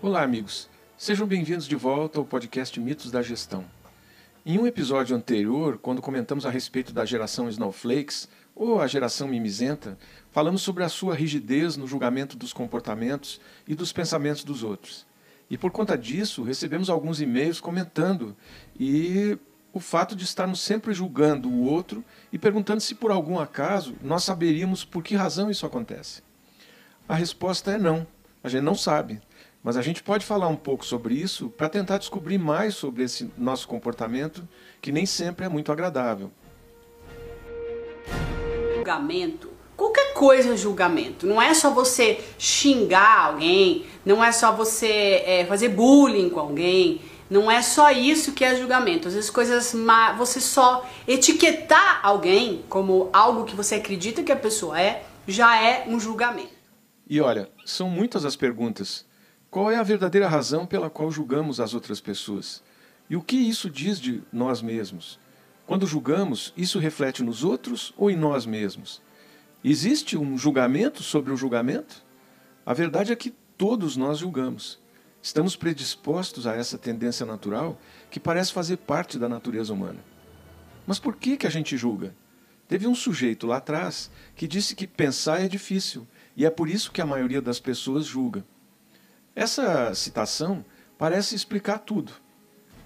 Olá, amigos. Sejam bem-vindos de volta ao podcast Mitos da Gestão. Em um episódio anterior, quando comentamos a respeito da geração Snowflakes, ou a geração mimizenta, falamos sobre a sua rigidez no julgamento dos comportamentos e dos pensamentos dos outros. E por conta disso, recebemos alguns e-mails comentando e o fato de estarmos sempre julgando o outro e perguntando se por algum acaso nós saberíamos por que razão isso acontece. A resposta é não. A gente não sabe. Mas a gente pode falar um pouco sobre isso para tentar descobrir mais sobre esse nosso comportamento, que nem sempre é muito agradável. Julgamento. Qualquer coisa é julgamento. Não é só você xingar alguém, não é só você é, fazer bullying com alguém. Não é só isso que é julgamento. Às vezes coisas má, você só etiquetar alguém como algo que você acredita que a pessoa é, já é um julgamento. E olha, são muitas as perguntas. Qual é a verdadeira razão pela qual julgamos as outras pessoas? E o que isso diz de nós mesmos? Quando julgamos, isso reflete nos outros ou em nós mesmos? Existe um julgamento sobre o julgamento? A verdade é que todos nós julgamos. Estamos predispostos a essa tendência natural que parece fazer parte da natureza humana. Mas por que, que a gente julga? Teve um sujeito lá atrás que disse que pensar é difícil e é por isso que a maioria das pessoas julga. Essa citação parece explicar tudo.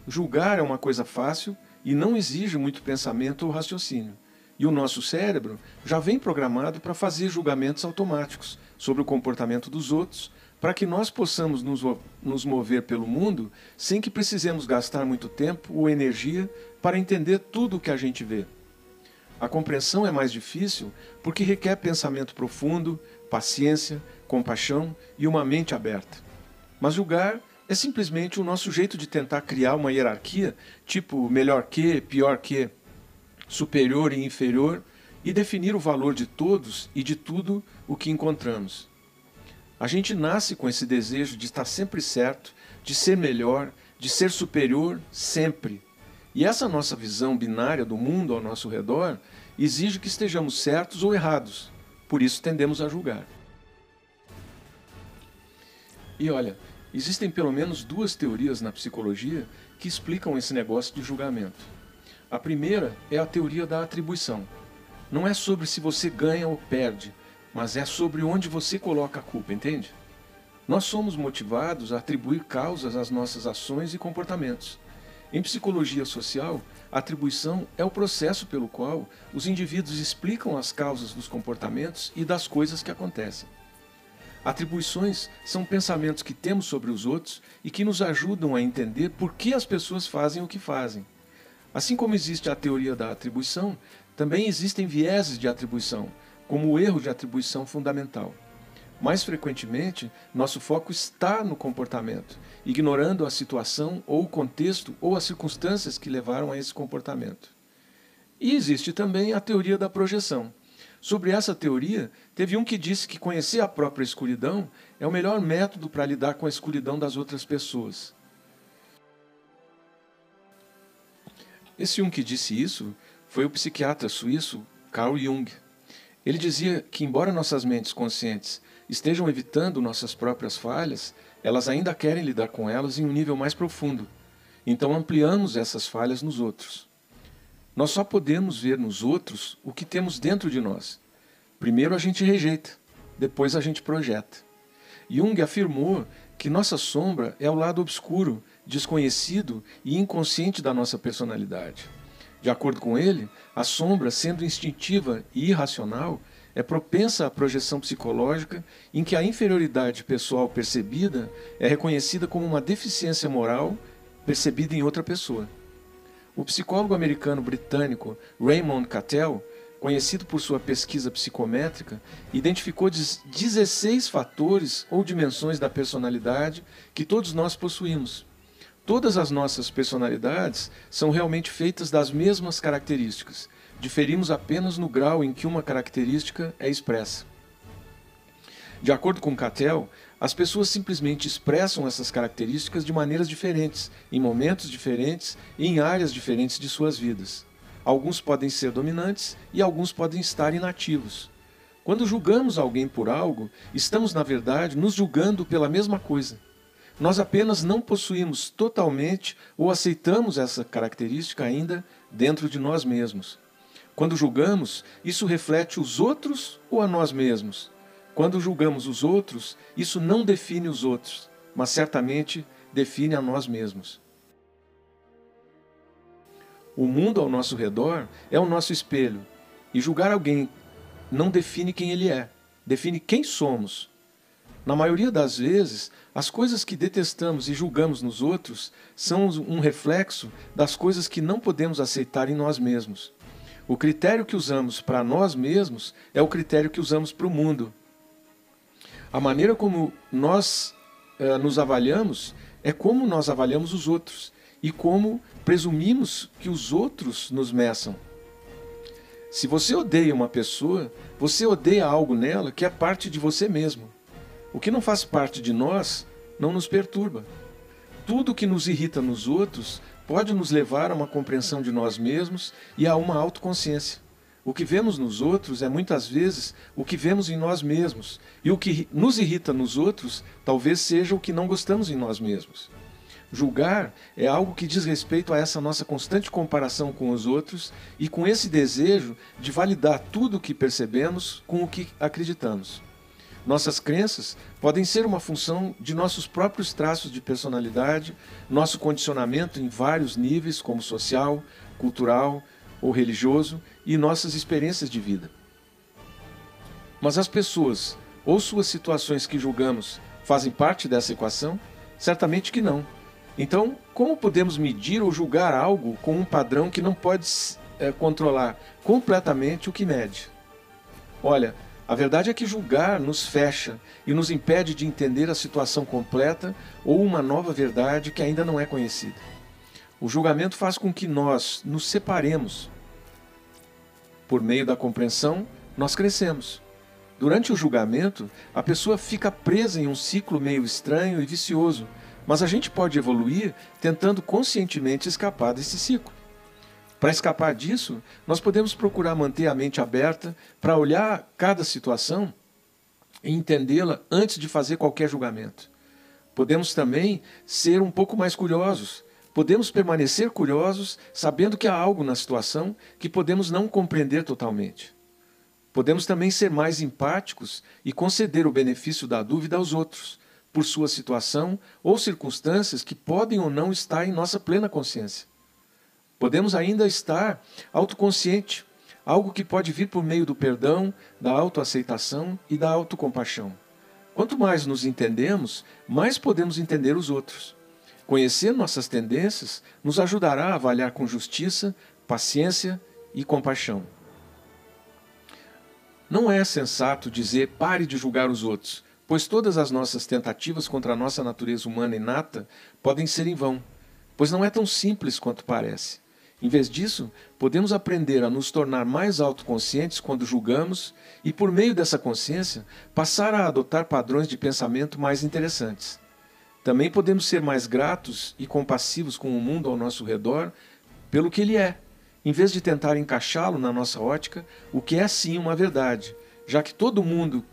Julgar é uma coisa fácil e não exige muito pensamento ou raciocínio. E o nosso cérebro já vem programado para fazer julgamentos automáticos sobre o comportamento dos outros, para que nós possamos nos, nos mover pelo mundo sem que precisemos gastar muito tempo ou energia para entender tudo o que a gente vê. A compreensão é mais difícil porque requer pensamento profundo, paciência, compaixão e uma mente aberta. Mas julgar é simplesmente o nosso jeito de tentar criar uma hierarquia, tipo melhor que, pior que, superior e inferior, e definir o valor de todos e de tudo o que encontramos. A gente nasce com esse desejo de estar sempre certo, de ser melhor, de ser superior sempre. E essa nossa visão binária do mundo ao nosso redor exige que estejamos certos ou errados. Por isso tendemos a julgar. E olha, Existem pelo menos duas teorias na psicologia que explicam esse negócio de julgamento. A primeira é a teoria da atribuição. Não é sobre se você ganha ou perde, mas é sobre onde você coloca a culpa, entende? Nós somos motivados a atribuir causas às nossas ações e comportamentos. Em psicologia social, a atribuição é o processo pelo qual os indivíduos explicam as causas dos comportamentos e das coisas que acontecem. Atribuições são pensamentos que temos sobre os outros e que nos ajudam a entender por que as pessoas fazem o que fazem. Assim como existe a teoria da atribuição, também existem vieses de atribuição, como o erro de atribuição fundamental. Mais frequentemente, nosso foco está no comportamento, ignorando a situação ou o contexto ou as circunstâncias que levaram a esse comportamento. E existe também a teoria da projeção Sobre essa teoria, teve um que disse que conhecer a própria escuridão é o melhor método para lidar com a escuridão das outras pessoas. Esse um que disse isso foi o psiquiatra suíço Carl Jung. Ele dizia que, embora nossas mentes conscientes estejam evitando nossas próprias falhas, elas ainda querem lidar com elas em um nível mais profundo. Então ampliamos essas falhas nos outros. Nós só podemos ver nos outros o que temos dentro de nós. Primeiro a gente rejeita, depois a gente projeta. Jung afirmou que nossa sombra é o lado obscuro, desconhecido e inconsciente da nossa personalidade. De acordo com ele, a sombra, sendo instintiva e irracional, é propensa à projeção psicológica em que a inferioridade pessoal percebida é reconhecida como uma deficiência moral percebida em outra pessoa. O psicólogo americano-britânico Raymond Cattell, conhecido por sua pesquisa psicométrica, identificou 16 fatores ou dimensões da personalidade que todos nós possuímos. Todas as nossas personalidades são realmente feitas das mesmas características, diferimos apenas no grau em que uma característica é expressa. De acordo com Cattell, as pessoas simplesmente expressam essas características de maneiras diferentes, em momentos diferentes e em áreas diferentes de suas vidas. Alguns podem ser dominantes e alguns podem estar inativos. Quando julgamos alguém por algo, estamos, na verdade, nos julgando pela mesma coisa. Nós apenas não possuímos totalmente ou aceitamos essa característica ainda dentro de nós mesmos. Quando julgamos, isso reflete os outros ou a nós mesmos. Quando julgamos os outros, isso não define os outros, mas certamente define a nós mesmos. O mundo ao nosso redor é o nosso espelho, e julgar alguém não define quem ele é, define quem somos. Na maioria das vezes, as coisas que detestamos e julgamos nos outros são um reflexo das coisas que não podemos aceitar em nós mesmos. O critério que usamos para nós mesmos é o critério que usamos para o mundo. A maneira como nós eh, nos avaliamos é como nós avaliamos os outros e como presumimos que os outros nos meçam. Se você odeia uma pessoa, você odeia algo nela que é parte de você mesmo. O que não faz parte de nós não nos perturba. Tudo que nos irrita nos outros pode nos levar a uma compreensão de nós mesmos e a uma autoconsciência. O que vemos nos outros é muitas vezes o que vemos em nós mesmos, e o que nos irrita nos outros talvez seja o que não gostamos em nós mesmos. Julgar é algo que diz respeito a essa nossa constante comparação com os outros e com esse desejo de validar tudo o que percebemos com o que acreditamos. Nossas crenças podem ser uma função de nossos próprios traços de personalidade, nosso condicionamento em vários níveis, como social, cultural ou religioso, e nossas experiências de vida. Mas as pessoas ou suas situações que julgamos fazem parte dessa equação? Certamente que não. Então, como podemos medir ou julgar algo com um padrão que não pode é, controlar completamente o que mede? Olha, a verdade é que julgar nos fecha e nos impede de entender a situação completa ou uma nova verdade que ainda não é conhecida. O julgamento faz com que nós nos separemos. Por meio da compreensão, nós crescemos. Durante o julgamento, a pessoa fica presa em um ciclo meio estranho e vicioso mas a gente pode evoluir tentando conscientemente escapar desse ciclo. Para escapar disso, nós podemos procurar manter a mente aberta para olhar cada situação e entendê-la antes de fazer qualquer julgamento. Podemos também ser um pouco mais curiosos. Podemos permanecer curiosos sabendo que há algo na situação que podemos não compreender totalmente. Podemos também ser mais empáticos e conceder o benefício da dúvida aos outros, por sua situação ou circunstâncias que podem ou não estar em nossa plena consciência. Podemos ainda estar autoconsciente, algo que pode vir por meio do perdão, da autoaceitação e da autocompaixão. Quanto mais nos entendemos, mais podemos entender os outros. Conhecer nossas tendências nos ajudará a avaliar com justiça, paciência e compaixão. Não é sensato dizer pare de julgar os outros, pois todas as nossas tentativas contra a nossa natureza humana inata podem ser em vão, pois não é tão simples quanto parece. Em vez disso, podemos aprender a nos tornar mais autoconscientes quando julgamos e, por meio dessa consciência, passar a adotar padrões de pensamento mais interessantes. Também podemos ser mais gratos e compassivos com o mundo ao nosso redor pelo que ele é, em vez de tentar encaixá-lo na nossa ótica, o que é sim uma verdade, já que todo mundo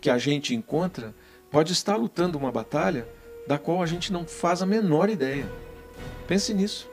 que a gente encontra pode estar lutando uma batalha da qual a gente não faz a menor ideia. Pense nisso.